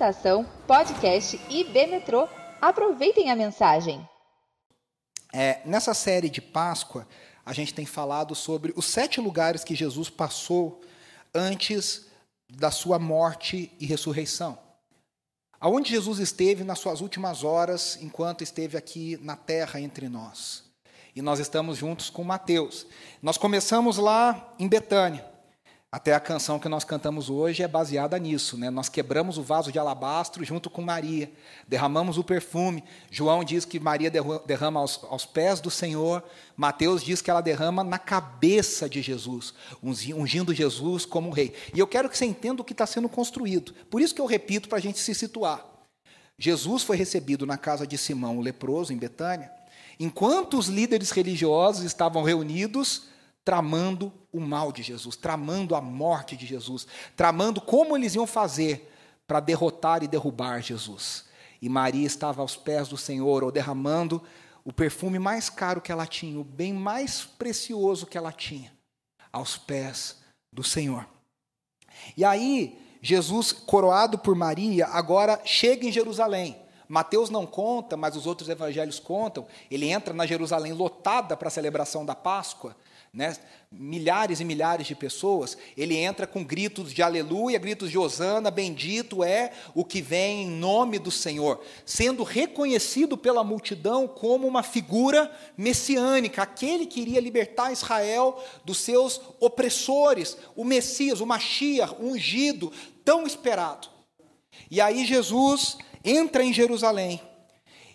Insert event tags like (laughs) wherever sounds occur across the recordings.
Estação Podcast IB Metrô. Aproveitem a mensagem. É, nessa série de Páscoa, a gente tem falado sobre os sete lugares que Jesus passou antes da sua morte e ressurreição. Aonde Jesus esteve nas suas últimas horas, enquanto esteve aqui na terra entre nós. E nós estamos juntos com Mateus. Nós começamos lá em Betânia. Até a canção que nós cantamos hoje é baseada nisso, né? Nós quebramos o vaso de alabastro junto com Maria, derramamos o perfume. João diz que Maria derrama aos, aos pés do Senhor, Mateus diz que ela derrama na cabeça de Jesus, ungindo Jesus como rei. E eu quero que você entenda o que está sendo construído. Por isso que eu repito para a gente se situar. Jesus foi recebido na casa de Simão, o leproso, em Betânia, enquanto os líderes religiosos estavam reunidos tramando o mal de Jesus, tramando a morte de Jesus, tramando como eles iam fazer para derrotar e derrubar Jesus. E Maria estava aos pés do Senhor, ou derramando o perfume mais caro que ela tinha, o bem mais precioso que ela tinha, aos pés do Senhor. E aí, Jesus, coroado por Maria, agora chega em Jerusalém. Mateus não conta, mas os outros evangelhos contam. Ele entra na Jerusalém lotada para a celebração da Páscoa né, milhares e milhares de pessoas, ele entra com gritos de aleluia, gritos de hosana, bendito é o que vem em nome do Senhor, sendo reconhecido pela multidão como uma figura messiânica, aquele que iria libertar Israel dos seus opressores, o Messias, o Mashiach, ungido, tão esperado. E aí Jesus entra em Jerusalém,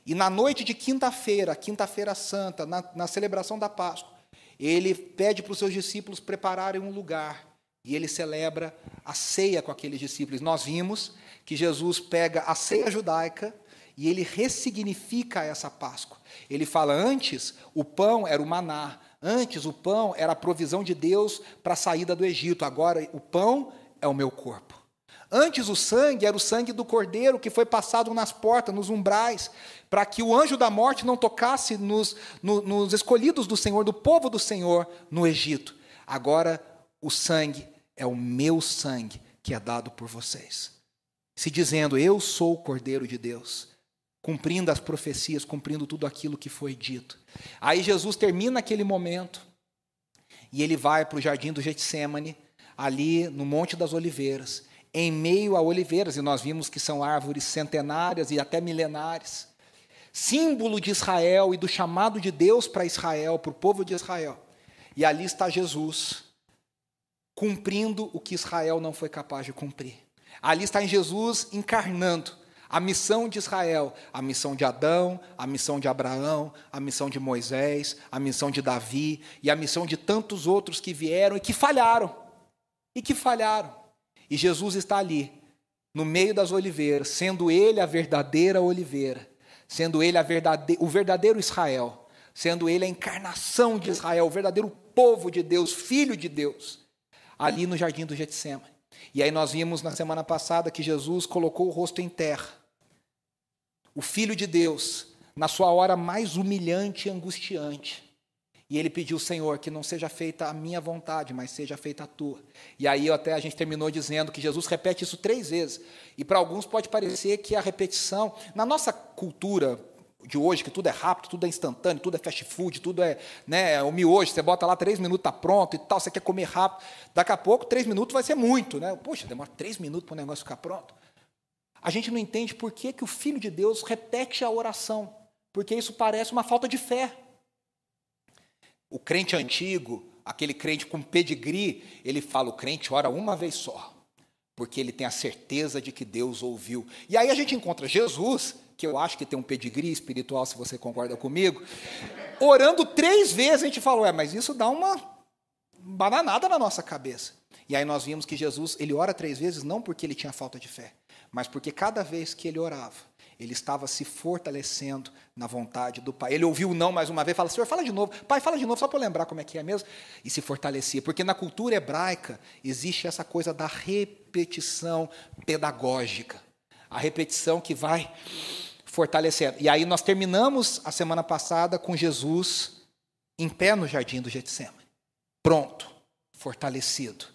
e na noite de quinta-feira, quinta-feira santa, na, na celebração da Páscoa, ele pede para os seus discípulos prepararem um lugar e ele celebra a ceia com aqueles discípulos. Nós vimos que Jesus pega a ceia judaica e ele ressignifica essa Páscoa. Ele fala: antes o pão era o maná, antes o pão era a provisão de Deus para a saída do Egito, agora o pão é o meu corpo. Antes o sangue era o sangue do cordeiro que foi passado nas portas, nos umbrais, para que o anjo da morte não tocasse nos, no, nos escolhidos do Senhor, do povo do Senhor no Egito. Agora o sangue é o meu sangue que é dado por vocês. Se dizendo, eu sou o cordeiro de Deus, cumprindo as profecias, cumprindo tudo aquilo que foi dito. Aí Jesus termina aquele momento e ele vai para o jardim do Getsemane, ali no Monte das Oliveiras em meio a oliveiras, e nós vimos que são árvores centenárias e até milenares, símbolo de Israel e do chamado de Deus para Israel, para o povo de Israel. E ali está Jesus, cumprindo o que Israel não foi capaz de cumprir. Ali está em Jesus encarnando a missão de Israel, a missão de Adão, a missão de Abraão, a missão de Moisés, a missão de Davi e a missão de tantos outros que vieram e que falharam. E que falharam. E Jesus está ali, no meio das oliveiras, sendo ele a verdadeira oliveira, sendo ele verdade... o verdadeiro Israel, sendo ele a encarnação de Israel, o verdadeiro povo de Deus, filho de Deus, ali no jardim do Getsemane. E aí nós vimos na semana passada que Jesus colocou o rosto em terra. O filho de Deus, na sua hora mais humilhante e angustiante, e ele pediu, Senhor, que não seja feita a minha vontade, mas seja feita a tua. E aí até a gente terminou dizendo que Jesus repete isso três vezes. E para alguns pode parecer que a repetição, na nossa cultura de hoje, que tudo é rápido, tudo é instantâneo, tudo é fast food, tudo é, né, é o miojo, você bota lá três minutos, está pronto e tal, você quer comer rápido. Daqui a pouco, três minutos vai ser muito. Né? Poxa, demora três minutos para o negócio ficar pronto. A gente não entende por que, que o Filho de Deus repete a oração, porque isso parece uma falta de fé. O crente antigo, aquele crente com pedigree, ele fala: o crente ora uma vez só, porque ele tem a certeza de que Deus ouviu. E aí a gente encontra Jesus, que eu acho que tem um pedigree espiritual, se você concorda comigo, orando três vezes. A gente fala: ué, mas isso dá uma bananada na nossa cabeça. E aí nós vimos que Jesus, ele ora três vezes não porque ele tinha falta de fé, mas porque cada vez que ele orava, ele estava se fortalecendo na vontade do Pai. Ele ouviu o não mais uma vez, fala, Senhor, fala de novo. Pai, fala de novo, só para lembrar como é que é mesmo. E se fortalecia. Porque na cultura hebraica existe essa coisa da repetição pedagógica. A repetição que vai fortalecendo. E aí nós terminamos a semana passada com Jesus em pé no jardim do Getsemane. Pronto, fortalecido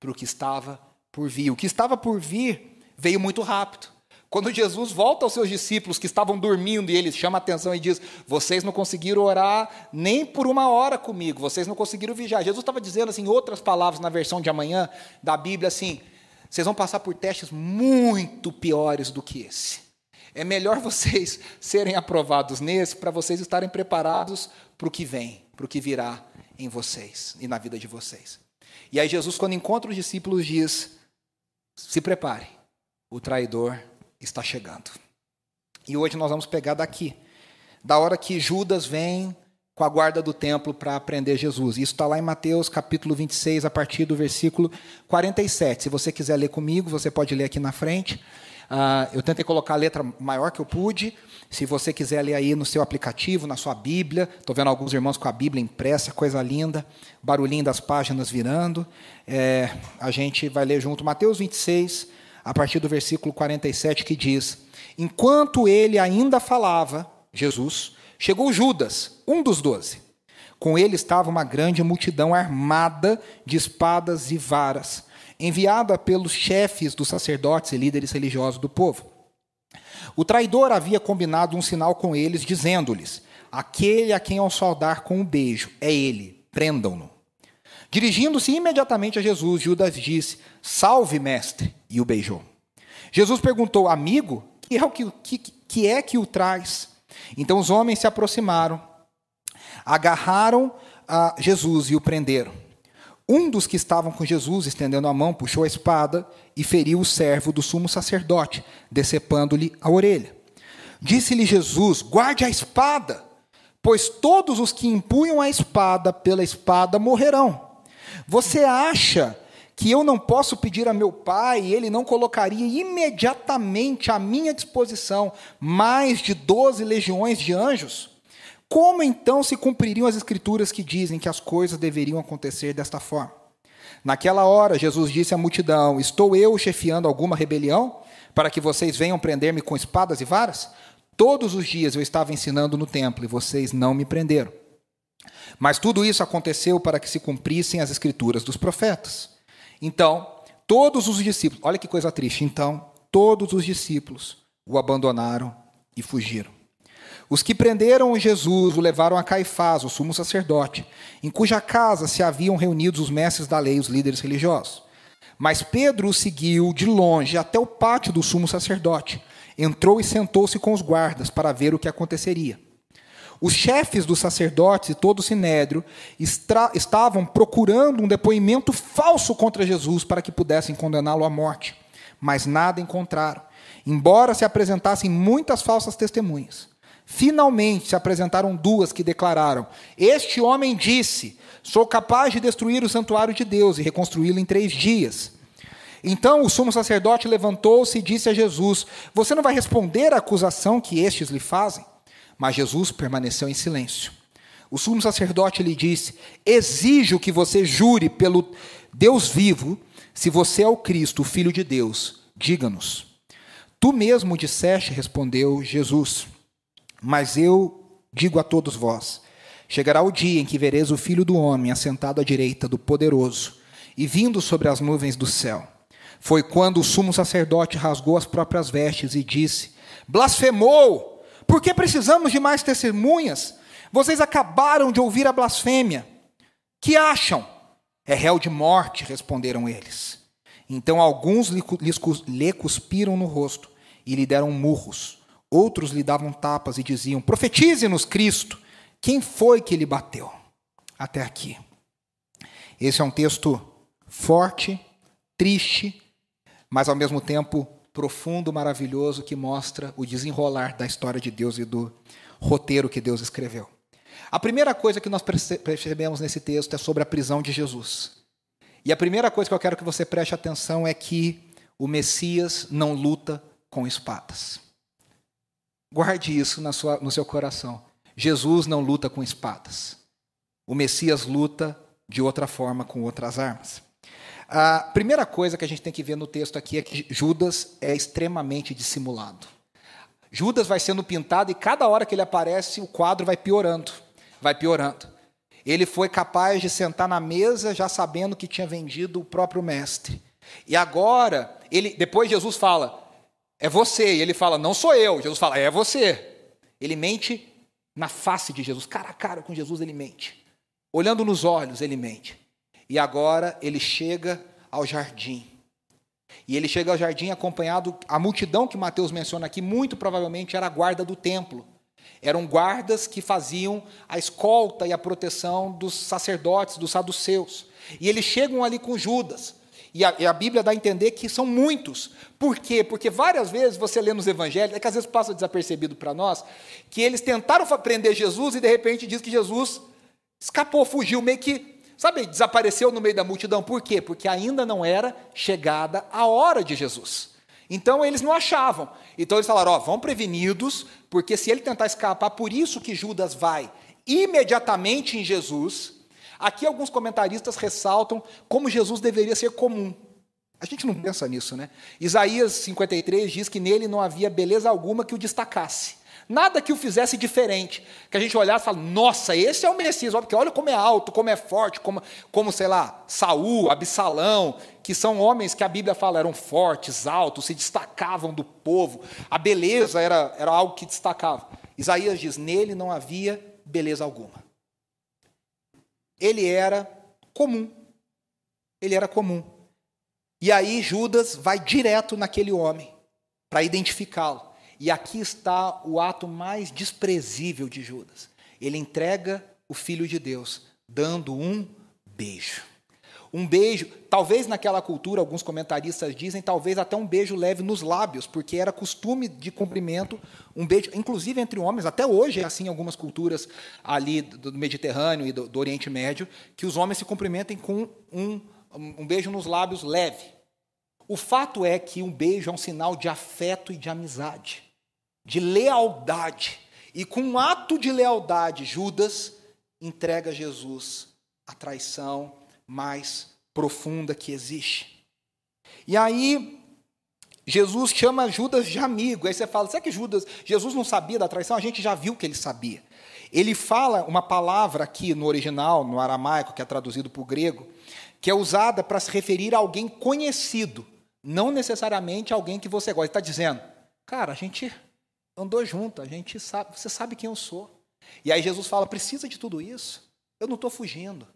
para o que estava por vir. O que estava por vir veio muito rápido. Quando Jesus volta aos seus discípulos que estavam dormindo e ele chama a atenção e diz: Vocês não conseguiram orar nem por uma hora comigo, vocês não conseguiram vigiar. Jesus estava dizendo, assim, outras palavras, na versão de amanhã da Bíblia, assim: Vocês vão passar por testes muito piores do que esse. É melhor vocês (laughs) serem aprovados nesse para vocês estarem preparados para o que vem, para o que virá em vocês e na vida de vocês. E aí, Jesus, quando encontra os discípulos, diz: Se preparem, o traidor está chegando. E hoje nós vamos pegar daqui, da hora que Judas vem com a guarda do templo para prender Jesus. Isso está lá em Mateus capítulo 26, a partir do versículo 47. Se você quiser ler comigo, você pode ler aqui na frente. Uh, eu tentei colocar a letra maior que eu pude. Se você quiser ler aí no seu aplicativo, na sua Bíblia, estou vendo alguns irmãos com a Bíblia impressa, coisa linda, barulhinho das páginas virando. É, a gente vai ler junto Mateus 26, a partir do versículo 47, que diz: Enquanto ele ainda falava, Jesus, chegou Judas, um dos doze. Com ele estava uma grande multidão armada de espadas e varas, enviada pelos chefes dos sacerdotes e líderes religiosos do povo. O traidor havia combinado um sinal com eles, dizendo-lhes: Aquele a quem eu saudar com um beijo é ele, prendam-no. Dirigindo-se imediatamente a Jesus, Judas disse: Salve, mestre, e o beijou. Jesus perguntou: Amigo, que é, o que, que, que é que o traz? Então os homens se aproximaram, agarraram a Jesus e o prenderam. Um dos que estavam com Jesus, estendendo a mão, puxou a espada e feriu o servo do sumo sacerdote, decepando-lhe a orelha. Disse-lhe Jesus: Guarde a espada, pois todos os que empunham a espada pela espada morrerão. Você acha que eu não posso pedir a meu pai e ele não colocaria imediatamente à minha disposição mais de doze legiões de anjos? Como então se cumpririam as escrituras que dizem que as coisas deveriam acontecer desta forma? Naquela hora, Jesus disse à multidão: Estou eu chefiando alguma rebelião para que vocês venham prender-me com espadas e varas? Todos os dias eu estava ensinando no templo e vocês não me prenderam. Mas tudo isso aconteceu para que se cumprissem as escrituras dos profetas. Então, todos os discípulos, olha que coisa triste, então, todos os discípulos o abandonaram e fugiram. Os que prenderam Jesus o levaram a Caifás, o sumo sacerdote, em cuja casa se haviam reunidos os mestres da lei os líderes religiosos. Mas Pedro o seguiu de longe até o pátio do sumo sacerdote. Entrou e sentou-se com os guardas para ver o que aconteceria. Os chefes dos sacerdotes e todo o sinédrio estavam procurando um depoimento falso contra Jesus para que pudessem condená-lo à morte, mas nada encontraram, embora se apresentassem muitas falsas testemunhas. Finalmente se apresentaram duas que declararam: Este homem disse: Sou capaz de destruir o santuário de Deus e reconstruí-lo em três dias. Então o sumo sacerdote levantou-se e disse a Jesus: Você não vai responder à acusação que estes lhe fazem? Mas Jesus permaneceu em silêncio. O sumo sacerdote lhe disse: Exijo que você jure pelo Deus vivo, se você é o Cristo, o Filho de Deus, diga-nos. Tu mesmo disseste, respondeu Jesus. Mas eu digo a todos vós: chegará o dia em que vereis o Filho do Homem assentado à direita do Poderoso e vindo sobre as nuvens do céu. Foi quando o sumo sacerdote rasgou as próprias vestes e disse: Blasfemou! Por que precisamos de mais testemunhas? Vocês acabaram de ouvir a blasfêmia. Que acham? É réu de morte, responderam eles. Então alguns lhe cuspiram no rosto e lhe deram murros. Outros lhe davam tapas e diziam: Profetize-nos, Cristo. Quem foi que lhe bateu? Até aqui. Esse é um texto forte, triste, mas ao mesmo tempo profundo, maravilhoso que mostra o desenrolar da história de Deus e do roteiro que Deus escreveu. A primeira coisa que nós percebemos nesse texto é sobre a prisão de Jesus. E a primeira coisa que eu quero que você preste atenção é que o Messias não luta com espadas. Guarde isso sua, no seu coração. Jesus não luta com espadas. O Messias luta de outra forma, com outras armas. A primeira coisa que a gente tem que ver no texto aqui é que Judas é extremamente dissimulado. Judas vai sendo pintado e cada hora que ele aparece, o quadro vai piorando, vai piorando. Ele foi capaz de sentar na mesa já sabendo que tinha vendido o próprio mestre. E agora, ele, depois Jesus fala: é você. E ele fala, não sou eu. Jesus fala, é você. Ele mente na face de Jesus, cara a cara com Jesus, ele mente. Olhando nos olhos, ele mente. E agora ele chega ao jardim. E ele chega ao jardim acompanhado, a multidão que Mateus menciona aqui, muito provavelmente era a guarda do templo. Eram guardas que faziam a escolta e a proteção dos sacerdotes, dos saduceus. E eles chegam ali com Judas. E a, e a, Bíblia dá a entender que são muitos. Por quê? Porque várias vezes você lê nos evangelhos, é que às vezes passa desapercebido para nós, que eles tentaram prender Jesus e de repente diz que Jesus escapou, fugiu, meio que, sabe, desapareceu no meio da multidão. Por quê? Porque ainda não era chegada a hora de Jesus. Então eles não achavam. Então eles falaram: ó, vão prevenidos, porque se ele tentar escapar, por isso que Judas vai imediatamente em Jesus Aqui alguns comentaristas ressaltam como Jesus deveria ser comum. A gente não pensa nisso, né? Isaías 53 diz que nele não havia beleza alguma que o destacasse. Nada que o fizesse diferente. Que a gente olhasse e falasse, nossa, esse é o Messias, porque olha como é alto, como é forte, como, como sei lá, Saul, Absalão, que são homens que a Bíblia fala eram fortes, altos, se destacavam do povo. A beleza era, era algo que destacava. Isaías diz, nele não havia beleza alguma ele era comum. Ele era comum. E aí Judas vai direto naquele homem para identificá-lo. E aqui está o ato mais desprezível de Judas. Ele entrega o filho de Deus, dando um beijo. Um beijo, talvez naquela cultura, alguns comentaristas dizem, talvez até um beijo leve nos lábios, porque era costume de cumprimento um beijo, inclusive entre homens, até hoje é assim em algumas culturas ali do Mediterrâneo e do, do Oriente Médio, que os homens se cumprimentem com um, um beijo nos lábios leve. O fato é que um beijo é um sinal de afeto e de amizade, de lealdade. E com um ato de lealdade, Judas entrega Jesus a traição mais profunda que existe. E aí, Jesus chama Judas de amigo. Aí você fala, será que Judas, Jesus não sabia da traição? A gente já viu que ele sabia. Ele fala uma palavra aqui no original, no aramaico, que é traduzido para o grego, que é usada para se referir a alguém conhecido, não necessariamente alguém que você gosta. Está dizendo, cara, a gente andou junto, a gente sabe, você sabe quem eu sou. E aí Jesus fala, precisa de tudo isso? Eu não estou fugindo.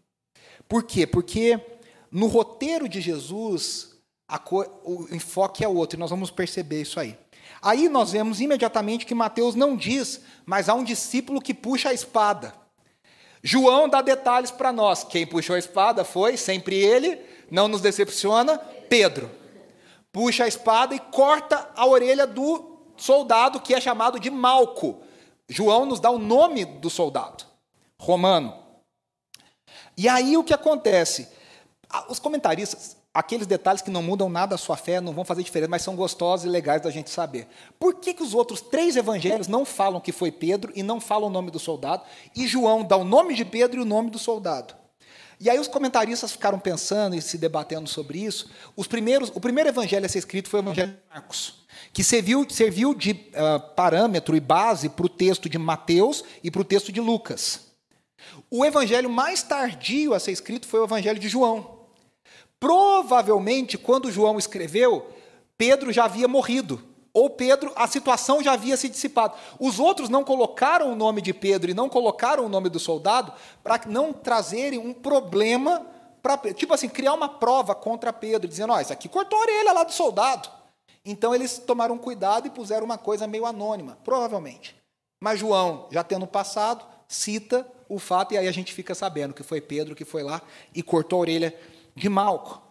Por quê? Porque no roteiro de Jesus, o enfoque é outro, e nós vamos perceber isso aí. Aí nós vemos imediatamente que Mateus não diz, mas há um discípulo que puxa a espada. João dá detalhes para nós. Quem puxou a espada foi, sempre ele, não nos decepciona, Pedro. Puxa a espada e corta a orelha do soldado que é chamado de Malco. João nos dá o nome do soldado romano. E aí o que acontece? Os comentaristas, aqueles detalhes que não mudam nada a sua fé, não vão fazer diferença, mas são gostosos e legais da gente saber. Por que, que os outros três evangelhos não falam que foi Pedro e não falam o nome do soldado, e João dá o nome de Pedro e o nome do soldado? E aí os comentaristas ficaram pensando e se debatendo sobre isso. Os primeiros, o primeiro evangelho a ser escrito foi o evangelho de Marcos, que serviu, serviu de uh, parâmetro e base para o texto de Mateus e para o texto de Lucas. O evangelho mais tardio a ser escrito foi o evangelho de João. Provavelmente, quando João escreveu, Pedro já havia morrido. Ou Pedro, a situação já havia se dissipado. Os outros não colocaram o nome de Pedro e não colocaram o nome do soldado para não trazerem um problema para Tipo assim, criar uma prova contra Pedro, dizendo: Ó, oh, isso aqui cortou a orelha lá do soldado. Então eles tomaram cuidado e puseram uma coisa meio anônima, provavelmente. Mas João, já tendo passado, cita o fato, e aí a gente fica sabendo que foi Pedro que foi lá e cortou a orelha de Malco.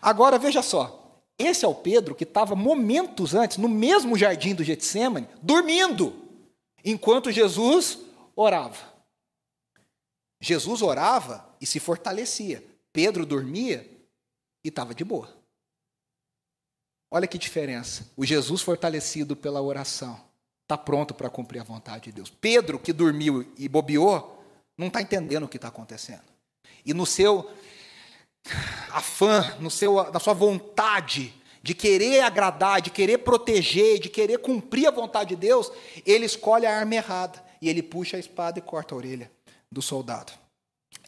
Agora, veja só, esse é o Pedro que estava momentos antes, no mesmo jardim do Getsemane, dormindo, enquanto Jesus orava. Jesus orava e se fortalecia. Pedro dormia e estava de boa. Olha que diferença. O Jesus fortalecido pela oração está pronto para cumprir a vontade de Deus. Pedro, que dormiu e bobeou, não está entendendo o que está acontecendo. E no seu afã, no seu, na sua vontade de querer agradar, de querer proteger, de querer cumprir a vontade de Deus, ele escolhe a arma errada. E ele puxa a espada e corta a orelha do soldado.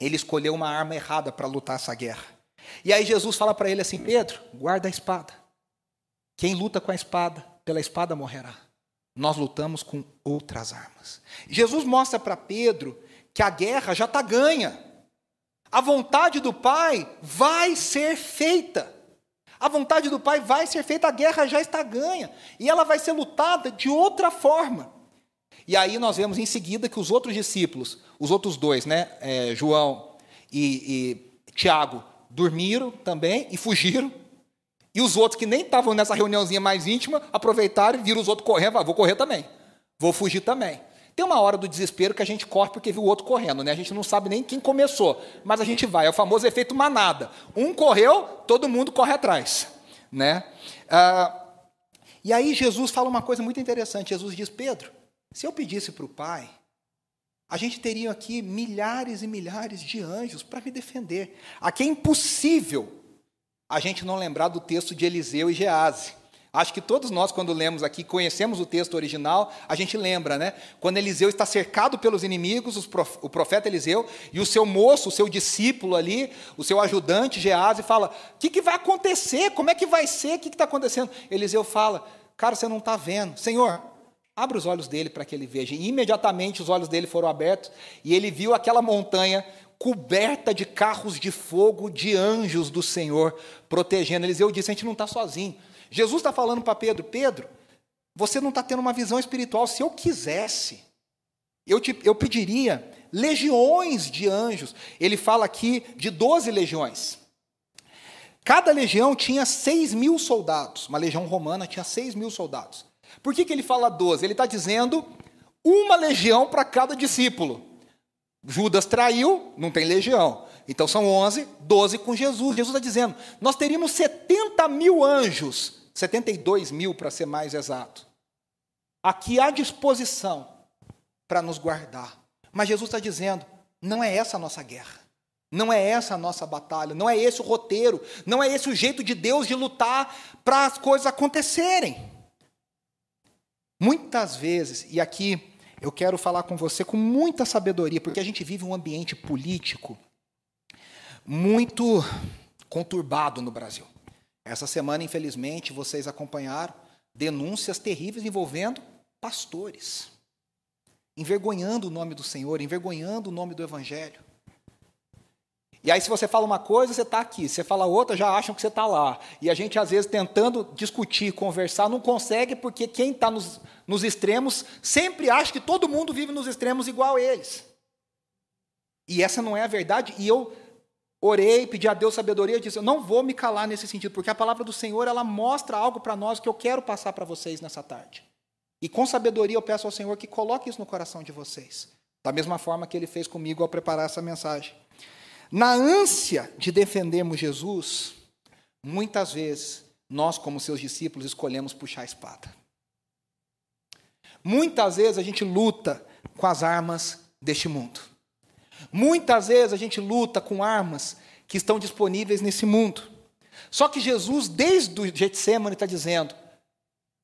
Ele escolheu uma arma errada para lutar essa guerra. E aí Jesus fala para ele assim: Pedro, guarda a espada. Quem luta com a espada pela espada morrerá. Nós lutamos com outras armas. Jesus mostra para Pedro que a guerra já está ganha. A vontade do Pai vai ser feita. A vontade do Pai vai ser feita, a guerra já está ganha. E ela vai ser lutada de outra forma. E aí nós vemos em seguida que os outros discípulos, os outros dois, né, é, João e, e Tiago, dormiram também e fugiram. E os outros que nem estavam nessa reuniãozinha mais íntima, aproveitaram e viram os outros correndo, ah, vou correr também. Vou fugir também. Tem uma hora do desespero que a gente corre porque viu o outro correndo, né? A gente não sabe nem quem começou, mas a gente vai. É o famoso efeito manada. Um correu, todo mundo corre atrás, né? Ah, e aí Jesus fala uma coisa muito interessante. Jesus diz: Pedro, se eu pedisse para o Pai, a gente teria aqui milhares e milhares de anjos para me defender. Aqui é impossível a gente não lembrar do texto de Eliseu e Gease. Acho que todos nós, quando lemos aqui, conhecemos o texto original, a gente lembra, né? Quando Eliseu está cercado pelos inimigos, o profeta Eliseu, e o seu moço, o seu discípulo ali, o seu ajudante Gease, fala: O que, que vai acontecer? Como é que vai ser? O que está acontecendo? Eliseu fala: Cara, você não está vendo. Senhor, abre os olhos dele para que ele veja. E imediatamente os olhos dele foram abertos e ele viu aquela montanha coberta de carros de fogo de anjos do Senhor protegendo. Eliseu disse: a gente não está sozinho. Jesus está falando para Pedro: Pedro, você não está tendo uma visão espiritual. Se eu quisesse, eu, te, eu pediria legiões de anjos. Ele fala aqui de 12 legiões. Cada legião tinha 6 mil soldados. Uma legião romana tinha 6 mil soldados. Por que, que ele fala 12? Ele está dizendo uma legião para cada discípulo. Judas traiu, não tem legião. Então são 11, 12 com Jesus. Jesus está dizendo: nós teríamos 70 mil anjos, 72 mil para ser mais exato, aqui à disposição para nos guardar. Mas Jesus está dizendo: não é essa a nossa guerra. Não é essa a nossa batalha, não é esse o roteiro, não é esse o jeito de Deus de lutar para as coisas acontecerem. Muitas vezes, e aqui eu quero falar com você com muita sabedoria, porque a gente vive um ambiente político muito conturbado no Brasil. Essa semana, infelizmente, vocês acompanharam denúncias terríveis envolvendo pastores, envergonhando o nome do Senhor, envergonhando o nome do Evangelho. E aí, se você fala uma coisa, você está aqui. Se você fala outra, já acham que você está lá. E a gente, às vezes, tentando discutir, conversar, não consegue, porque quem está nos, nos extremos sempre acha que todo mundo vive nos extremos igual a eles. E essa não é a verdade. E eu orei, pedi a Deus sabedoria disse: Eu não vou me calar nesse sentido, porque a palavra do Senhor ela mostra algo para nós que eu quero passar para vocês nessa tarde. E com sabedoria eu peço ao Senhor que coloque isso no coração de vocês. Da mesma forma que ele fez comigo ao preparar essa mensagem. Na ânsia de defendermos Jesus, muitas vezes nós, como seus discípulos, escolhemos puxar a espada. Muitas vezes a gente luta com as armas deste mundo. Muitas vezes a gente luta com armas que estão disponíveis nesse mundo. Só que Jesus, desde o Getsemane, está dizendo: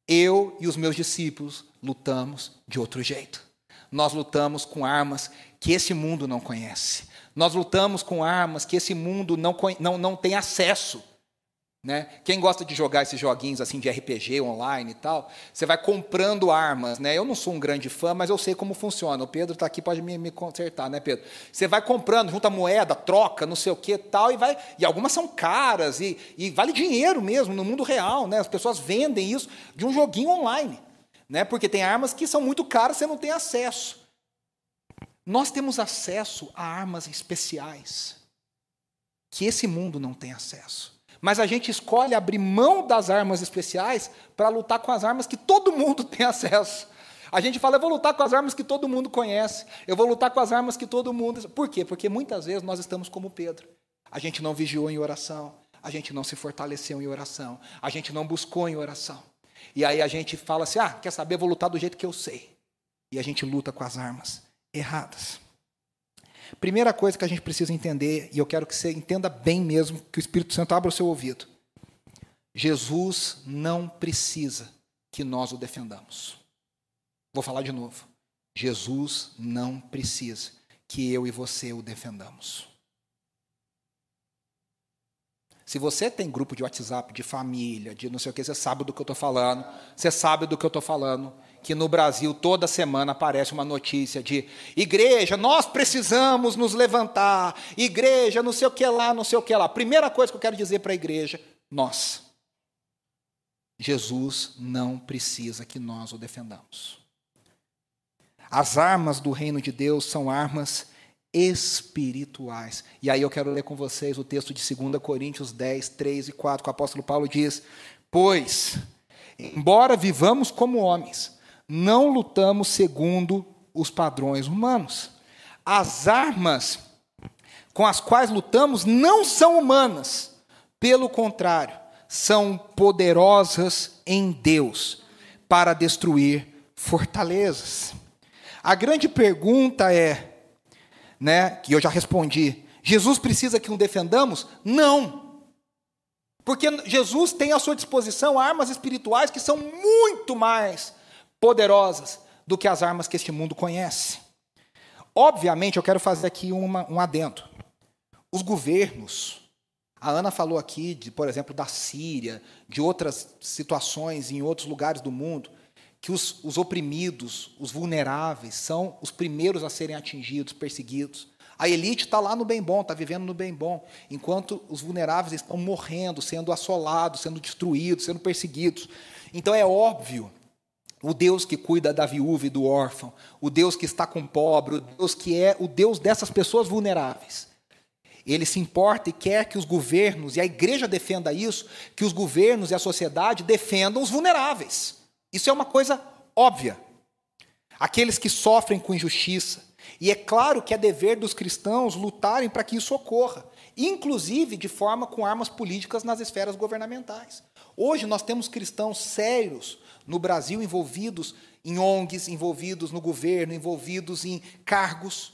eu e os meus discípulos lutamos de outro jeito. Nós lutamos com armas que esse mundo não conhece. Nós lutamos com armas que esse mundo não, não, não tem acesso. Né? Quem gosta de jogar esses joguinhos assim de RPG online e tal, você vai comprando armas. Né? Eu não sou um grande fã, mas eu sei como funciona. O Pedro está aqui, pode me, me, consertar, né, Pedro? Você vai comprando, junta moeda, troca, não sei o que tal, e vai. E algumas são caras, e, e vale dinheiro mesmo no mundo real. Né? As pessoas vendem isso de um joguinho online. Né? Porque tem armas que são muito caras, você não tem acesso. Nós temos acesso a armas especiais que esse mundo não tem acesso. Mas a gente escolhe abrir mão das armas especiais para lutar com as armas que todo mundo (laughs) tem acesso. A gente fala, eu vou lutar com as armas que todo mundo conhece, eu vou lutar com as armas que todo mundo. Por quê? Porque muitas vezes nós estamos como Pedro. A gente não vigiou em oração, a gente não se fortaleceu em oração, a gente não buscou em oração. E aí a gente fala assim: ah, quer saber, eu vou lutar do jeito que eu sei. E a gente luta com as armas erradas. Primeira coisa que a gente precisa entender, e eu quero que você entenda bem mesmo, que o Espírito Santo abra o seu ouvido. Jesus não precisa que nós o defendamos. Vou falar de novo. Jesus não precisa que eu e você o defendamos. Se você tem grupo de WhatsApp, de família, de não sei o que, você sabe do que eu estou falando. Você sabe do que eu estou falando. Que no Brasil, toda semana, aparece uma notícia de igreja, nós precisamos nos levantar. Igreja, não sei o que lá, não sei o que lá. Primeira coisa que eu quero dizer para a igreja: nós. Jesus não precisa que nós o defendamos. As armas do reino de Deus são armas espirituais. E aí eu quero ler com vocês o texto de 2 Coríntios 10, 3 e 4, que o apóstolo Paulo diz: Pois, embora vivamos como homens, não lutamos segundo os padrões humanos. As armas com as quais lutamos não são humanas, pelo contrário, são poderosas em Deus para destruir fortalezas. A grande pergunta é: né, que eu já respondi. Jesus precisa que o defendamos? Não. Porque Jesus tem à sua disposição armas espirituais que são muito mais poderosas do que as armas que este mundo conhece. Obviamente, eu quero fazer aqui uma, um adendo. Os governos, a Ana falou aqui, de, por exemplo, da Síria, de outras situações em outros lugares do mundo, que os, os oprimidos, os vulneráveis, são os primeiros a serem atingidos, perseguidos. A elite está lá no bem bom, está vivendo no bem bom, enquanto os vulneráveis estão morrendo, sendo assolados, sendo destruídos, sendo perseguidos. Então é óbvio, o Deus que cuida da viúva e do órfão, o Deus que está com o pobre, o Deus que é o Deus dessas pessoas vulneráveis. Ele se importa e quer que os governos, e a igreja defenda isso, que os governos e a sociedade defendam os vulneráveis. Isso é uma coisa óbvia. Aqueles que sofrem com injustiça. E é claro que é dever dos cristãos lutarem para que isso ocorra, inclusive de forma com armas políticas nas esferas governamentais. Hoje nós temos cristãos sérios no Brasil envolvidos em ONGs, envolvidos no governo, envolvidos em cargos,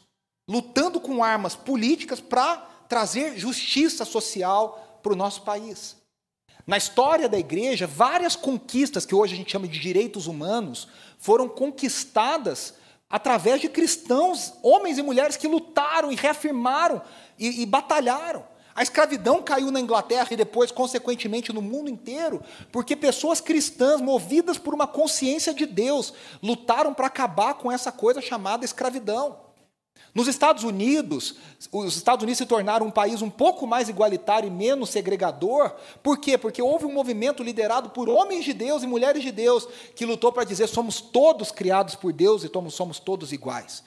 lutando com armas políticas para trazer justiça social para o nosso país. Na história da igreja, várias conquistas que hoje a gente chama de direitos humanos foram conquistadas através de cristãos, homens e mulheres que lutaram e reafirmaram e, e batalharam. A escravidão caiu na Inglaterra e depois, consequentemente, no mundo inteiro, porque pessoas cristãs, movidas por uma consciência de Deus, lutaram para acabar com essa coisa chamada escravidão. Nos Estados Unidos, os Estados Unidos se tornaram um país um pouco mais igualitário e menos segregador. Por quê? Porque houve um movimento liderado por homens de Deus e mulheres de Deus que lutou para dizer somos todos criados por Deus e somos todos iguais.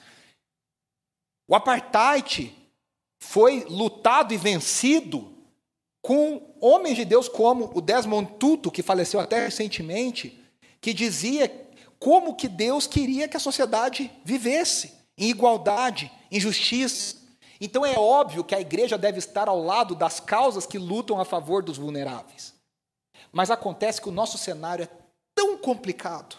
O apartheid foi lutado e vencido com homens de Deus como o Desmond Tutu, que faleceu até recentemente, que dizia como que Deus queria que a sociedade vivesse em igualdade, em justiça. Então é óbvio que a igreja deve estar ao lado das causas que lutam a favor dos vulneráveis. Mas acontece que o nosso cenário é tão complicado,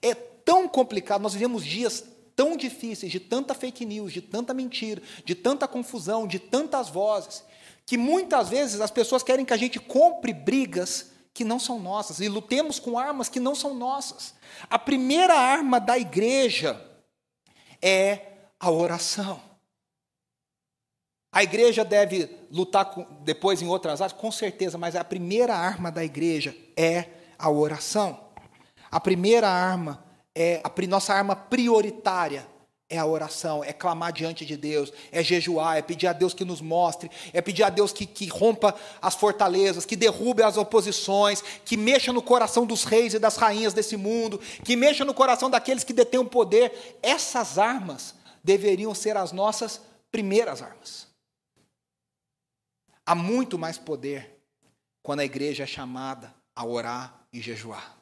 é tão complicado, nós vivemos dias tão difíceis, de tanta fake news, de tanta mentira, de tanta confusão, de tantas vozes, que muitas vezes as pessoas querem que a gente compre brigas que não são nossas e lutemos com armas que não são nossas. A primeira arma da igreja é a oração. A igreja deve lutar com, depois em outras áreas, com certeza, mas a primeira arma da igreja é a oração. A primeira arma é a nossa arma prioritária é a oração, é clamar diante de Deus, é jejuar, é pedir a Deus que nos mostre, é pedir a Deus que, que rompa as fortalezas, que derrube as oposições, que mexa no coração dos reis e das rainhas desse mundo, que mexa no coração daqueles que detêm o poder. Essas armas deveriam ser as nossas primeiras armas. Há muito mais poder quando a igreja é chamada a orar e jejuar.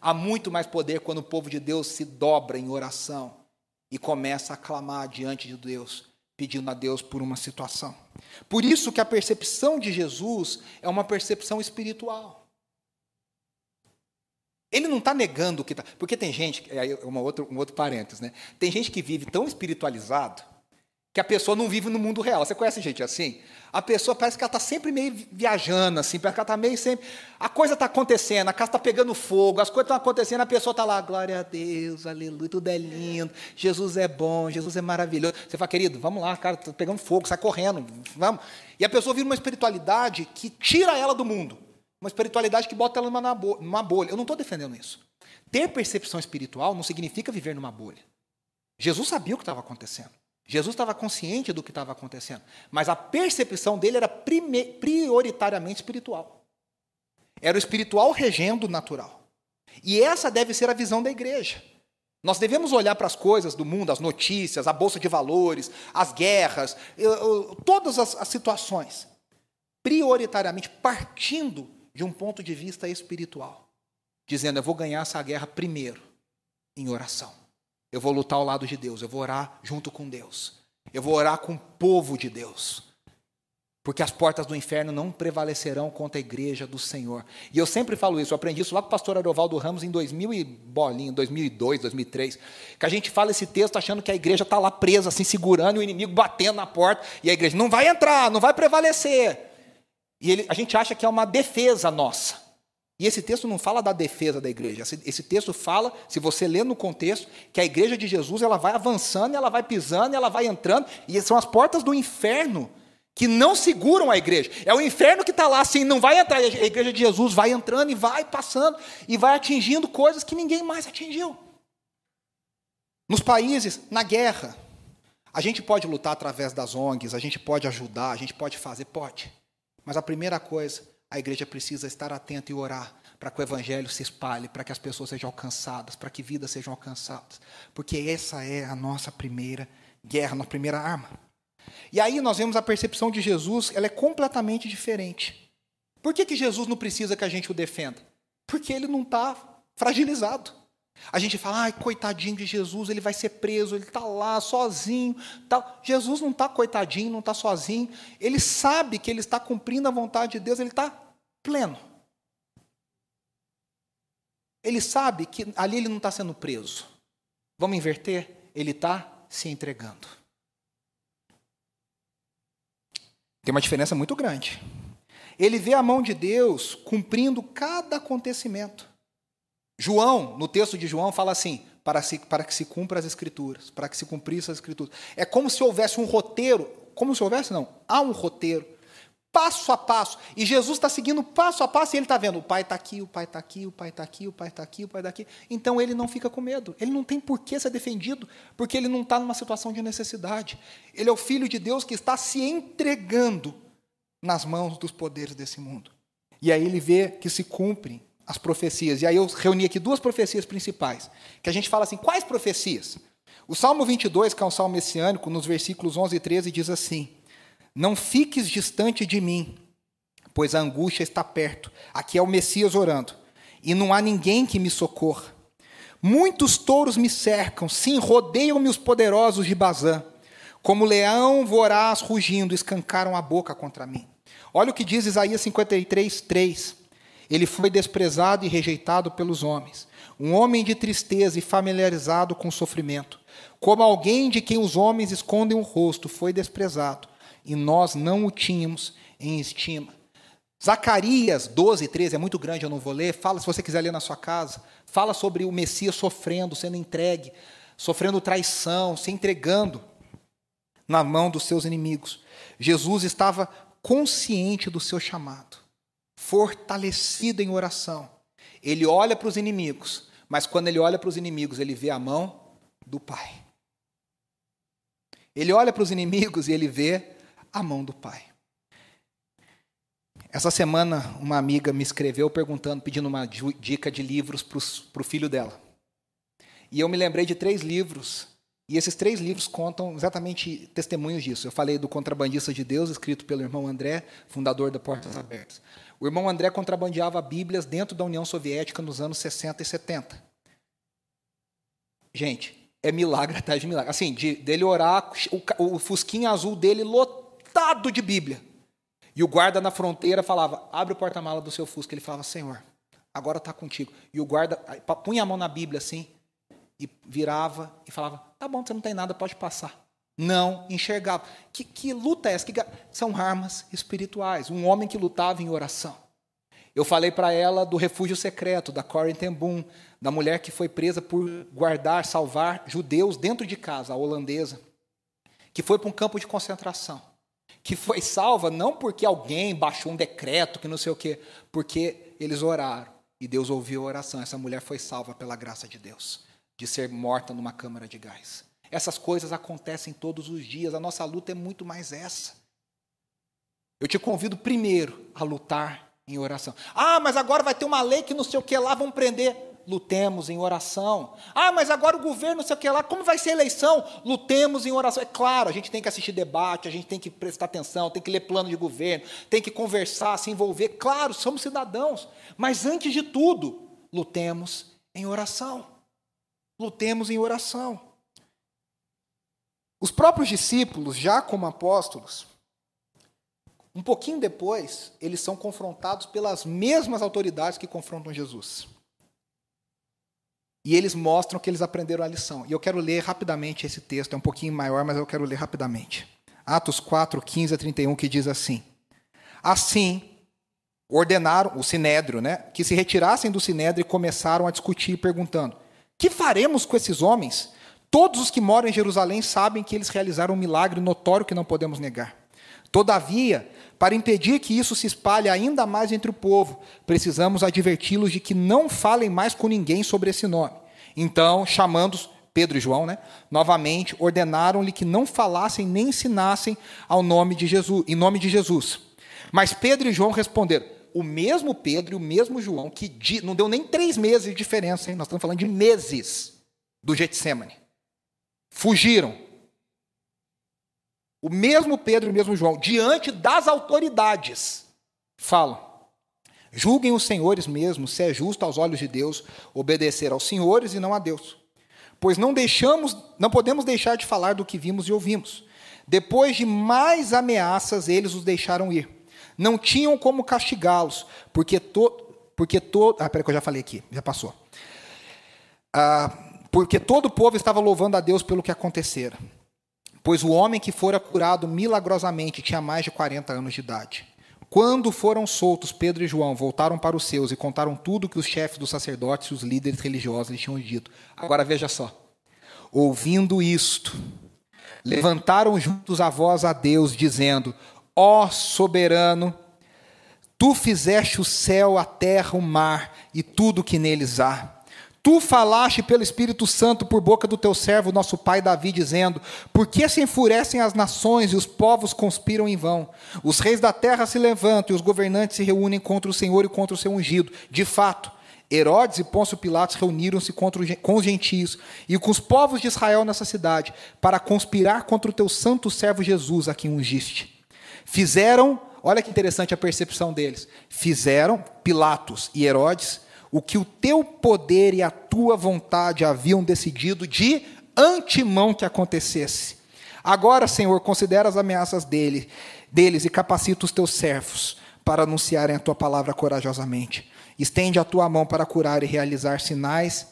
Há muito mais poder quando o povo de Deus se dobra em oração e começa a clamar diante de Deus, pedindo a Deus por uma situação. Por isso que a percepção de Jesus é uma percepção espiritual. Ele não está negando o que está. Porque tem gente, aí uma outra, um outro parênteses, né? Tem gente que vive tão espiritualizado que a pessoa não vive no mundo real. Você conhece gente assim? A pessoa parece que ela está sempre meio viajando, assim, parece que ela está meio sempre. A coisa está acontecendo, a casa está pegando fogo, as coisas estão acontecendo, a pessoa está lá, glória a Deus, aleluia, tudo é lindo, Jesus é bom, Jesus é maravilhoso. Você fala, querido, vamos lá, cara, está pegando fogo, sai correndo, vamos. E a pessoa vive uma espiritualidade que tira ela do mundo, uma espiritualidade que bota ela numa bolha. Eu não estou defendendo isso. Ter percepção espiritual não significa viver numa bolha. Jesus sabia o que estava acontecendo. Jesus estava consciente do que estava acontecendo, mas a percepção dele era prioritariamente espiritual. Era o espiritual regendo o natural. E essa deve ser a visão da igreja. Nós devemos olhar para as coisas do mundo, as notícias, a bolsa de valores, as guerras, todas as, as situações, prioritariamente partindo de um ponto de vista espiritual, dizendo: eu vou ganhar essa guerra primeiro em oração. Eu vou lutar ao lado de Deus, eu vou orar junto com Deus. Eu vou orar com o povo de Deus. Porque as portas do inferno não prevalecerão contra a igreja do Senhor. E eu sempre falo isso, eu aprendi isso lá com o pastor Arovaldo Ramos em 2000 e bolinho, 2002, 2003, que a gente fala esse texto achando que a igreja está lá presa, assim, segurando o inimigo, batendo na porta, e a igreja não vai entrar, não vai prevalecer. E ele, a gente acha que é uma defesa nossa. E esse texto não fala da defesa da igreja. Esse texto fala, se você ler no contexto, que a igreja de Jesus ela vai avançando, ela vai pisando, ela vai entrando, e são as portas do inferno que não seguram a igreja. É o inferno que está lá assim, não vai entrar. A igreja de Jesus vai entrando e vai passando e vai atingindo coisas que ninguém mais atingiu. Nos países, na guerra, a gente pode lutar através das ONGs, a gente pode ajudar, a gente pode fazer, pode. Mas a primeira coisa a igreja precisa estar atenta e orar para que o evangelho se espalhe, para que as pessoas sejam alcançadas, para que vidas sejam alcançadas. Porque essa é a nossa primeira guerra, nossa primeira arma. E aí nós vemos a percepção de Jesus, ela é completamente diferente. Por que, que Jesus não precisa que a gente o defenda? Porque ele não está fragilizado. A gente fala, ai, coitadinho de Jesus, ele vai ser preso, ele está lá sozinho. Tal. Jesus não está coitadinho, não está sozinho. Ele sabe que ele está cumprindo a vontade de Deus, ele está pleno. Ele sabe que ali ele não está sendo preso. Vamos inverter? Ele está se entregando. Tem uma diferença muito grande. Ele vê a mão de Deus cumprindo cada acontecimento. João, no texto de João, fala assim: para, se, para que se cumpra as escrituras, para que se cumprisse as escrituras. É como se houvesse um roteiro, como se houvesse, não, há um roteiro, passo a passo. E Jesus está seguindo passo a passo e ele está vendo: o pai está aqui, o pai está aqui, o pai está aqui, o pai está aqui, o pai está aqui. Então ele não fica com medo, ele não tem por que ser defendido, porque ele não está numa situação de necessidade. Ele é o filho de Deus que está se entregando nas mãos dos poderes desse mundo. E aí ele vê que se cumprem as profecias. E aí eu reuni aqui duas profecias principais, que a gente fala assim, quais profecias? O Salmo 22, que é um salmo messiânico, nos versículos 11 e 13, diz assim: Não fiques distante de mim, pois a angústia está perto. Aqui é o Messias orando. E não há ninguém que me socorra. Muitos touros me cercam, sim, rodeiam-me os poderosos de Bazã. Como leão voraz rugindo, escancaram a boca contra mim. Olha o que diz Isaías 53, 3. Ele foi desprezado e rejeitado pelos homens, um homem de tristeza e familiarizado com o sofrimento. Como alguém de quem os homens escondem o rosto, foi desprezado, e nós não o tínhamos em estima. Zacarias 12, 13, é muito grande, eu não vou ler. Fala, se você quiser ler na sua casa, fala sobre o Messias sofrendo, sendo entregue, sofrendo traição, se entregando na mão dos seus inimigos. Jesus estava consciente do seu chamado fortalecido em oração. Ele olha para os inimigos, mas quando ele olha para os inimigos, ele vê a mão do Pai. Ele olha para os inimigos e ele vê a mão do Pai. Essa semana, uma amiga me escreveu perguntando, pedindo uma dica de livros para o filho dela. E eu me lembrei de três livros, e esses três livros contam exatamente testemunhos disso. Eu falei do Contrabandista de Deus, escrito pelo irmão André, fundador da Portas Abertas. O irmão André contrabandeava Bíblias dentro da União Soviética nos anos 60 e 70. Gente, é milagre atrás de milagre. Assim, de, dele orar, o, o fusquinha azul dele lotado de Bíblia. E o guarda na fronteira falava: abre o porta-mala do seu fusca. Ele falava: Senhor, agora está contigo. E o guarda punha a mão na Bíblia assim, e virava e falava: tá bom, você não tem nada, pode passar. Não enxergavam. Que, que luta é essa? Que, são armas espirituais. Um homem que lutava em oração. Eu falei para ela do refúgio secreto, da Corin Boom, da mulher que foi presa por guardar, salvar judeus dentro de casa, a holandesa, que foi para um campo de concentração, que foi salva não porque alguém baixou um decreto, que não sei o quê, porque eles oraram e Deus ouviu a oração. Essa mulher foi salva pela graça de Deus, de ser morta numa câmara de gás. Essas coisas acontecem todos os dias, a nossa luta é muito mais essa. Eu te convido primeiro a lutar em oração. Ah, mas agora vai ter uma lei que não sei o que lá vão prender lutemos em oração. Ah, mas agora o governo, não sei o que lá, como vai ser a eleição? Lutemos em oração. É claro, a gente tem que assistir debate, a gente tem que prestar atenção, tem que ler plano de governo, tem que conversar, se envolver. Claro, somos cidadãos. Mas antes de tudo, lutemos em oração. Lutemos em oração. Os próprios discípulos, já como apóstolos, um pouquinho depois, eles são confrontados pelas mesmas autoridades que confrontam Jesus. E eles mostram que eles aprenderam a lição. E eu quero ler rapidamente esse texto, é um pouquinho maior, mas eu quero ler rapidamente. Atos 4, 15 a 31, que diz assim: Assim, ordenaram, o sinédrio, né, que se retirassem do sinédrio e começaram a discutir, perguntando: Que faremos com esses homens? Todos os que moram em Jerusalém sabem que eles realizaram um milagre notório que não podemos negar. Todavia, para impedir que isso se espalhe ainda mais entre o povo, precisamos adverti-los de que não falem mais com ninguém sobre esse nome. Então, chamando Pedro e João, né, novamente ordenaram-lhe que não falassem nem ensinassem ao nome de Jesus, em nome de Jesus. Mas Pedro e João responderam: o mesmo Pedro e o mesmo João, que não deu nem três meses de diferença, hein? nós estamos falando de meses do Getsemane, fugiram o mesmo Pedro e o mesmo João, diante das autoridades, falam: julguem os senhores mesmo se é justo aos olhos de Deus obedecer aos senhores e não a Deus. Pois não deixamos, não podemos deixar de falar do que vimos e ouvimos. Depois de mais ameaças, eles os deixaram ir. Não tinham como castigá-los, porque todo porque todo, ah, peraí que eu já falei aqui, já passou. Ah, porque todo o povo estava louvando a Deus pelo que acontecera. Pois o homem que fora curado milagrosamente tinha mais de 40 anos de idade. Quando foram soltos, Pedro e João voltaram para os seus e contaram tudo que os chefes dos sacerdotes e os líderes religiosos lhe tinham dito. Agora veja só. Ouvindo isto, levantaram juntos a voz a Deus, dizendo: Ó soberano, tu fizeste o céu, a terra, o mar e tudo que neles há. Tu falaste pelo Espírito Santo por boca do teu servo, nosso pai Davi, dizendo: Por que se enfurecem as nações e os povos conspiram em vão? Os reis da terra se levantam e os governantes se reúnem contra o Senhor e contra o seu ungido. De fato, Herodes e Pôncio Pilatos reuniram-se com os gentios e com os povos de Israel nessa cidade para conspirar contra o teu santo servo Jesus, a quem ungiste. Fizeram, olha que interessante a percepção deles: fizeram Pilatos e Herodes o que o teu poder e a tua vontade haviam decidido de antemão que acontecesse. Agora, Senhor, considera as ameaças dele, deles e capacita os teus servos para anunciarem a tua palavra corajosamente. Estende a tua mão para curar e realizar sinais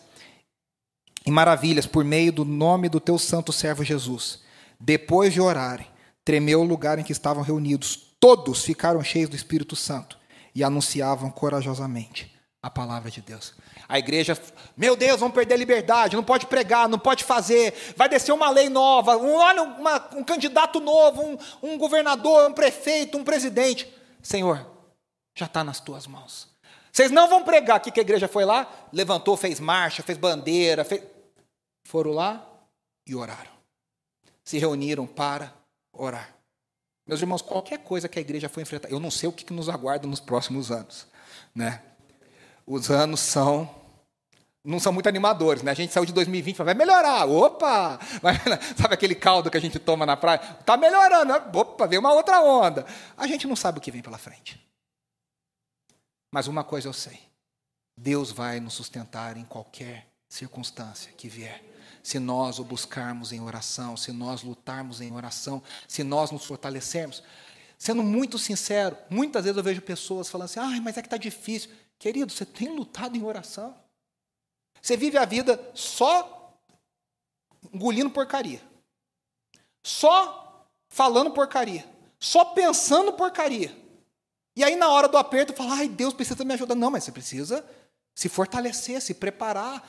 e maravilhas por meio do nome do teu santo servo Jesus. Depois de orarem, tremeu o lugar em que estavam reunidos. Todos ficaram cheios do Espírito Santo e anunciavam corajosamente a palavra de Deus. A igreja, meu Deus, vamos perder a liberdade, não pode pregar, não pode fazer, vai descer uma lei nova, um, olha uma, um candidato novo, um, um governador, um prefeito, um presidente. Senhor, já está nas tuas mãos. Vocês não vão pregar aqui que a igreja foi lá, levantou, fez marcha, fez bandeira, fez... foram lá e oraram. Se reuniram para orar. Meus irmãos, qualquer coisa que a igreja for enfrentar, eu não sei o que nos aguarda nos próximos anos, né? Os anos são não são muito animadores, né? A gente saiu de 2020, vai melhorar, opa! (laughs) Vai, sabe aquele caldo que a gente toma na praia? Está melhorando, opa, veio uma outra onda. A gente não sabe o que vem pela frente. Mas uma coisa eu sei: Deus vai nos sustentar em qualquer circunstância que vier. Se nós o buscarmos em oração, se nós lutarmos em oração, se nós nos fortalecermos. Sendo muito sincero, muitas vezes eu vejo pessoas falando assim: ai, mas é que está difícil. Querido, você tem lutado em oração. Você vive a vida só engolindo porcaria. só falando porcaria, só pensando porcaria. E aí, na hora do aperto, fala: ai, Deus precisa me ajudar. Não, mas você precisa se fortalecer, se preparar,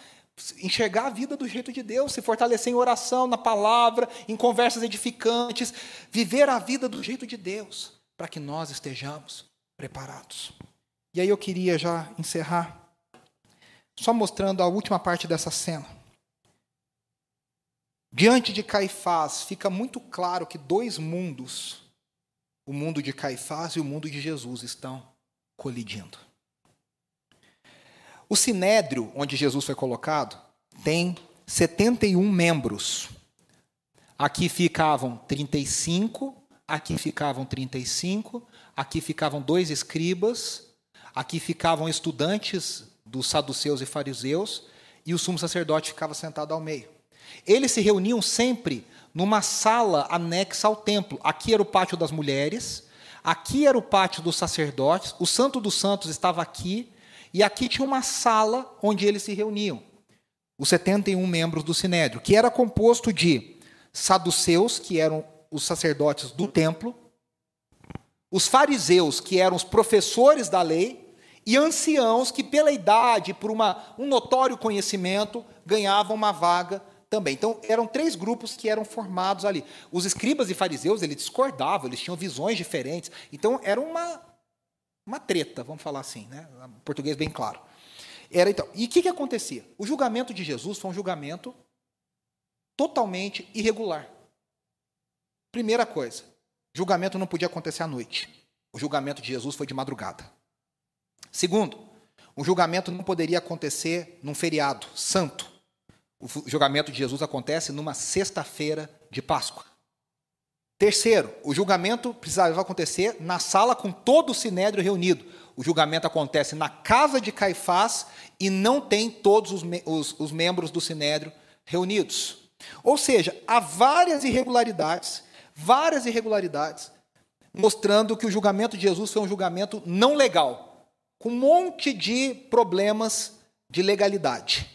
enxergar a vida do jeito de Deus, se fortalecer em oração, na palavra, em conversas edificantes, viver a vida do jeito de Deus, para que nós estejamos preparados. E aí eu queria já encerrar, só mostrando a última parte dessa cena. Diante de Caifás, fica muito claro que dois mundos, o mundo de Caifás e o mundo de Jesus, estão colidindo. O sinédrio, onde Jesus foi colocado, tem 71 membros. Aqui ficavam 35, aqui ficavam 35, aqui ficavam dois escribas, aqui ficavam estudantes dos saduceus e fariseus, e o sumo sacerdote ficava sentado ao meio. Eles se reuniam sempre numa sala anexa ao templo. Aqui era o pátio das mulheres, aqui era o pátio dos sacerdotes, o Santo dos Santos estava aqui, e aqui tinha uma sala onde eles se reuniam, os 71 membros do Sinédrio, que era composto de saduceus, que eram os sacerdotes do templo, os fariseus, que eram os professores da lei, e anciãos que, pela idade, por uma, um notório conhecimento, ganhavam uma vaga também. Então, eram três grupos que eram formados ali. Os escribas e fariseus, eles discordavam, eles tinham visões diferentes. Então, era uma, uma treta, vamos falar assim, né? Português bem claro. Era então. E o que, que acontecia? O julgamento de Jesus foi um julgamento totalmente irregular. Primeira coisa, julgamento não podia acontecer à noite. O julgamento de Jesus foi de madrugada. Segundo, o julgamento não poderia acontecer num feriado santo. O julgamento de Jesus acontece numa sexta-feira de Páscoa. Terceiro, o julgamento precisava acontecer na sala com todo o sinédrio reunido. O julgamento acontece na casa de Caifás e não tem todos os, os, os membros do sinédrio reunidos. Ou seja, há várias irregularidades, várias irregularidades, mostrando que o julgamento de Jesus foi um julgamento não legal, com um monte de problemas de legalidade.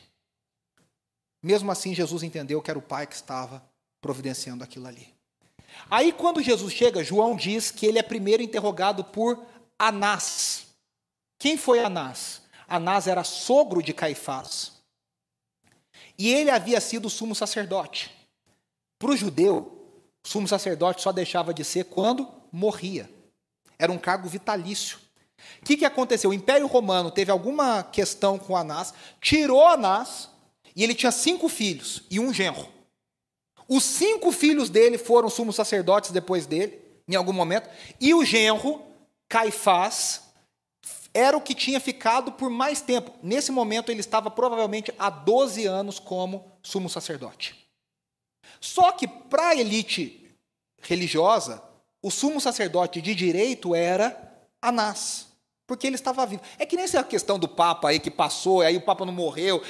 Mesmo assim, Jesus entendeu que era o Pai que estava providenciando aquilo ali. Aí, quando Jesus chega, João diz que ele é primeiro interrogado por Anás. Quem foi Anás? Anás era sogro de Caifás. E ele havia sido sumo sacerdote. Para o judeu, sumo sacerdote só deixava de ser quando morria. Era um cargo vitalício. O que, que aconteceu? O Império Romano teve alguma questão com Anás, tirou Anás, e ele tinha cinco filhos e um genro. Os cinco filhos dele foram sumos sacerdotes depois dele, em algum momento, e o genro, Caifás, era o que tinha ficado por mais tempo. Nesse momento, ele estava provavelmente há 12 anos como sumo sacerdote. Só que, para a elite religiosa, o sumo sacerdote de direito era Anás. Porque ele estava vivo. É que nem essa questão do Papa aí que passou, aí o Papa não morreu.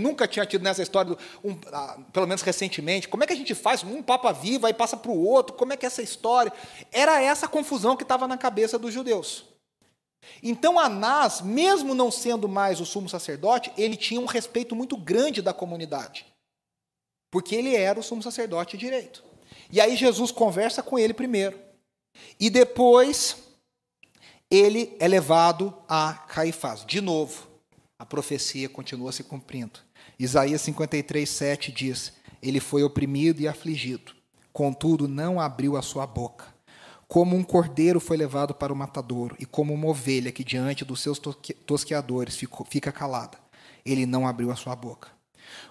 Nunca tinha tido nessa história, um, ah, pelo menos recentemente. Como é que a gente faz? Um Papa vivo, aí passa para o outro. Como é que é essa história? Era essa confusão que estava na cabeça dos judeus. Então Anás, mesmo não sendo mais o sumo sacerdote, ele tinha um respeito muito grande da comunidade. Porque ele era o sumo sacerdote direito. E aí Jesus conversa com ele primeiro. E depois ele é levado a Caifás. De novo, a profecia continua se cumprindo. Isaías 53, 7 diz: Ele foi oprimido e afligido, contudo não abriu a sua boca. Como um cordeiro foi levado para o matadouro, e como uma ovelha que diante dos seus tosqueadores fica calada, ele não abriu a sua boca.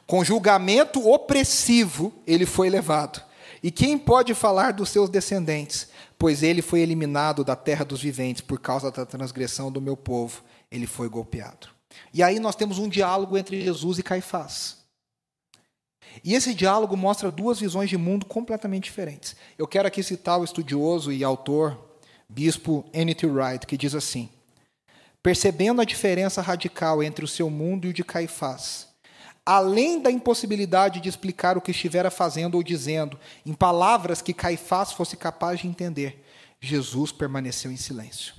Com julgamento opressivo ele foi levado. E quem pode falar dos seus descendentes? Pois ele foi eliminado da terra dos viventes por causa da transgressão do meu povo, ele foi golpeado. E aí nós temos um diálogo entre Jesus e Caifás. E esse diálogo mostra duas visões de mundo completamente diferentes. Eu quero aqui citar o estudioso e autor, bispo N.T. Wright, que diz assim: Percebendo a diferença radical entre o seu mundo e o de Caifás, além da impossibilidade de explicar o que estivera fazendo ou dizendo, em palavras que Caifás fosse capaz de entender, Jesus permaneceu em silêncio.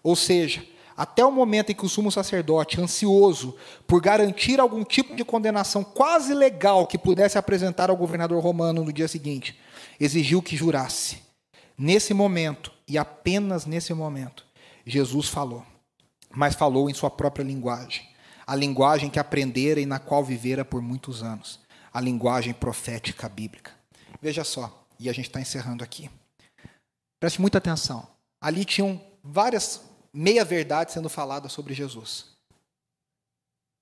Ou seja, até o momento em que o sumo sacerdote, ansioso por garantir algum tipo de condenação quase legal que pudesse apresentar ao governador romano no dia seguinte, exigiu que jurasse. Nesse momento, e apenas nesse momento, Jesus falou, mas falou em sua própria linguagem, a linguagem que aprendera e na qual vivera por muitos anos, a linguagem profética bíblica. Veja só, e a gente está encerrando aqui. Preste muita atenção. Ali tinham várias meia-verdades sendo faladas sobre Jesus.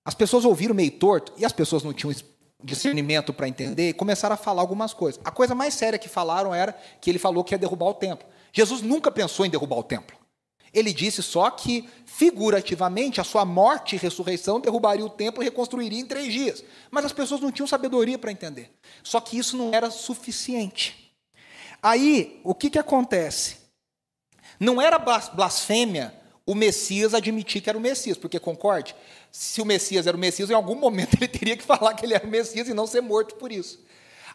As pessoas ouviram meio torto e as pessoas não tinham discernimento para entender e começaram a falar algumas coisas. A coisa mais séria que falaram era que ele falou que ia derrubar o templo. Jesus nunca pensou em derrubar o templo. Ele disse só que, figurativamente, a sua morte e ressurreição derrubaria o templo e reconstruiria em três dias. Mas as pessoas não tinham sabedoria para entender. Só que isso não era suficiente. Aí, o que, que acontece? Não era blasfêmia o Messias admitir que era o Messias, porque concorde? Se o Messias era o Messias, em algum momento (laughs) ele teria que falar que ele era o Messias e não ser morto por isso.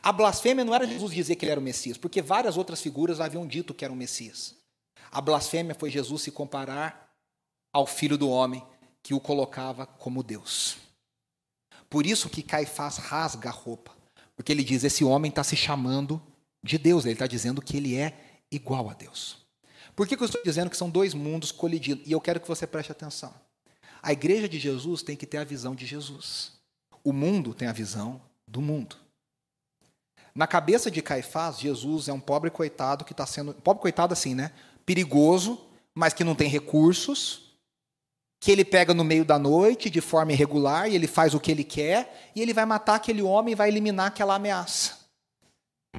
A blasfêmia não era Jesus dizer que ele era o Messias, porque várias outras figuras haviam dito que eram o Messias. A blasfêmia foi Jesus se comparar ao filho do homem que o colocava como Deus. Por isso que Caifás rasga a roupa, porque ele diz: esse homem está se chamando de Deus, ele está dizendo que ele é igual a Deus. Por que, que eu estou dizendo que são dois mundos colidindo? E eu quero que você preste atenção. A igreja de Jesus tem que ter a visão de Jesus. O mundo tem a visão do mundo. Na cabeça de Caifás, Jesus é um pobre coitado que está sendo. Pobre coitado assim, né? Perigoso, mas que não tem recursos, que ele pega no meio da noite de forma irregular e ele faz o que ele quer e ele vai matar aquele homem e vai eliminar aquela ameaça.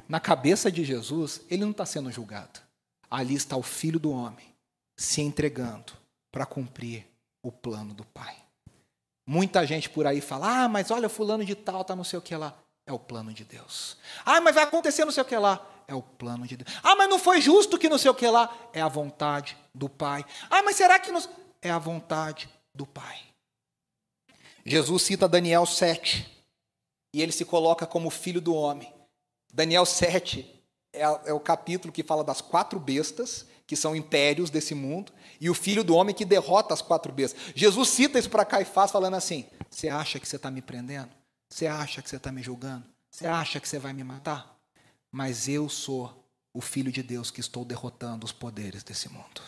Na cabeça de Jesus, ele não está sendo julgado. Ali está o filho do homem se entregando para cumprir o plano do Pai. Muita gente por aí fala: ah, mas olha, fulano de tal está não sei o que lá. É o plano de Deus. Ah, mas vai acontecer não sei o que lá. É o plano de Deus. Ah, mas não foi justo que não sei o que lá. É a vontade do Pai. Ah, mas será que não. É a vontade do Pai. Jesus cita Daniel 7. E ele se coloca como filho do homem. Daniel 7 é, é o capítulo que fala das quatro bestas, que são impérios desse mundo, e o filho do homem que derrota as quatro bestas. Jesus cita isso para Caifás, falando assim: Você acha que você está me prendendo? Você acha que você está me julgando? Você acha que você vai me matar? Mas eu sou o Filho de Deus que estou derrotando os poderes desse mundo.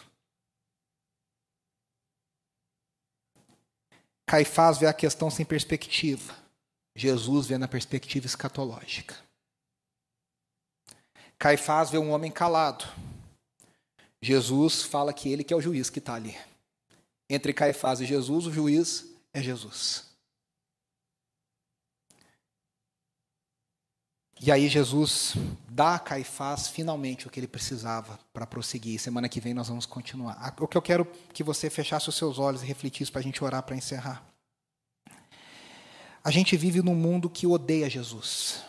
Caifás vê a questão sem perspectiva. Jesus vê na perspectiva escatológica. Caifás vê um homem calado. Jesus fala que ele que é o juiz que está ali. Entre Caifás e Jesus, o juiz é Jesus. E aí Jesus dá a Caifás finalmente o que ele precisava para prosseguir. Semana que vem nós vamos continuar. O que eu quero que você fechasse os seus olhos e refletisse para a gente orar para encerrar. A gente vive num mundo que odeia Jesus.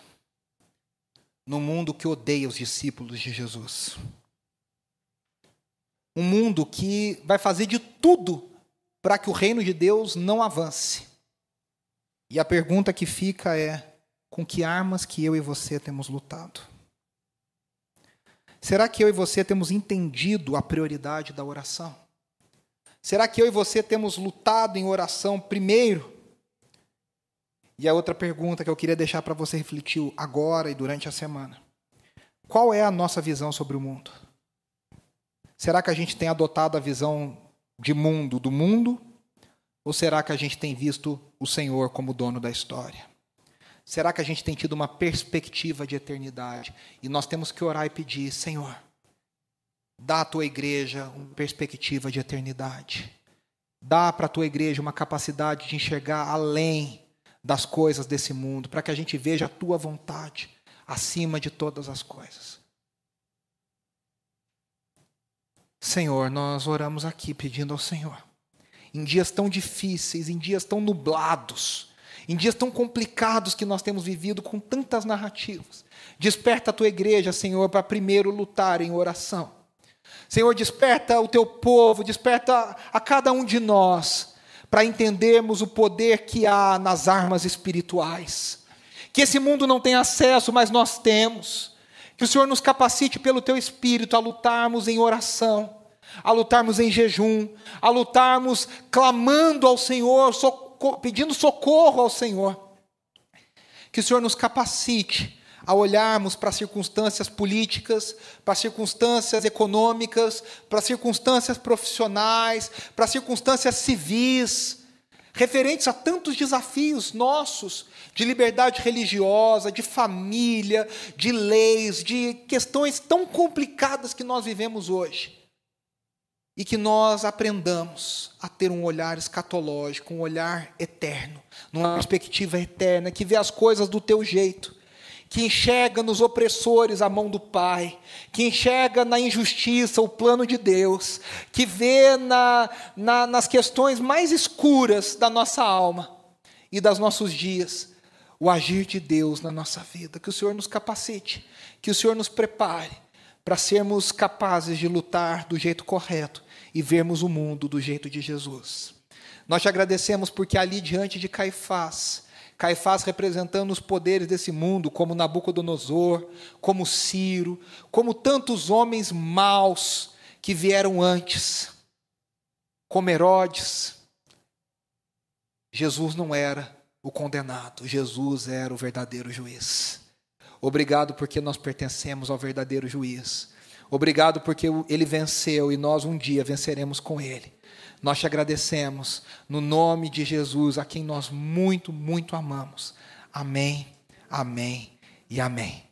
Num mundo que odeia os discípulos de Jesus. Um mundo que vai fazer de tudo para que o reino de Deus não avance. E a pergunta que fica é: com que armas que eu e você temos lutado? Será que eu e você temos entendido a prioridade da oração? Será que eu e você temos lutado em oração primeiro? E a outra pergunta que eu queria deixar para você refletir agora e durante a semana: qual é a nossa visão sobre o mundo? Será que a gente tem adotado a visão de mundo do mundo? Ou será que a gente tem visto o Senhor como dono da história? Será que a gente tem tido uma perspectiva de eternidade? E nós temos que orar e pedir, Senhor, dá à tua igreja uma perspectiva de eternidade. Dá para a tua igreja uma capacidade de enxergar além das coisas desse mundo, para que a gente veja a tua vontade acima de todas as coisas. Senhor, nós oramos aqui pedindo ao Senhor, em dias tão difíceis, em dias tão nublados, em dias tão complicados que nós temos vivido com tantas narrativas. Desperta a tua igreja, Senhor, para primeiro lutar em oração. Senhor, desperta o teu povo, desperta a cada um de nós para entendermos o poder que há nas armas espirituais. Que esse mundo não tem acesso, mas nós temos. Que o Senhor nos capacite pelo teu espírito a lutarmos em oração, a lutarmos em jejum, a lutarmos clamando ao Senhor, pedindo socorro ao Senhor. Que o Senhor nos capacite a olharmos para as circunstâncias políticas, para as circunstâncias econômicas, para as circunstâncias profissionais, para as circunstâncias civis, referentes a tantos desafios nossos de liberdade religiosa, de família, de leis, de questões tão complicadas que nós vivemos hoje. E que nós aprendamos a ter um olhar escatológico, um olhar eterno, numa perspectiva eterna, que vê as coisas do teu jeito, que enxerga nos opressores a mão do Pai, que enxerga na injustiça o plano de Deus, que vê na, na, nas questões mais escuras da nossa alma e das nossos dias o agir de Deus na nossa vida. Que o Senhor nos capacite, que o Senhor nos prepare para sermos capazes de lutar do jeito correto e vermos o mundo do jeito de Jesus. Nós te agradecemos porque ali diante de Caifás, Caifás representando os poderes desse mundo, como Nabucodonosor, como Ciro, como tantos homens maus que vieram antes, como Herodes. Jesus não era o condenado, Jesus era o verdadeiro juiz. Obrigado porque nós pertencemos ao verdadeiro juiz. Obrigado porque ele venceu e nós um dia venceremos com ele. Nós te agradecemos no nome de Jesus, a quem nós muito, muito amamos. Amém, amém e amém.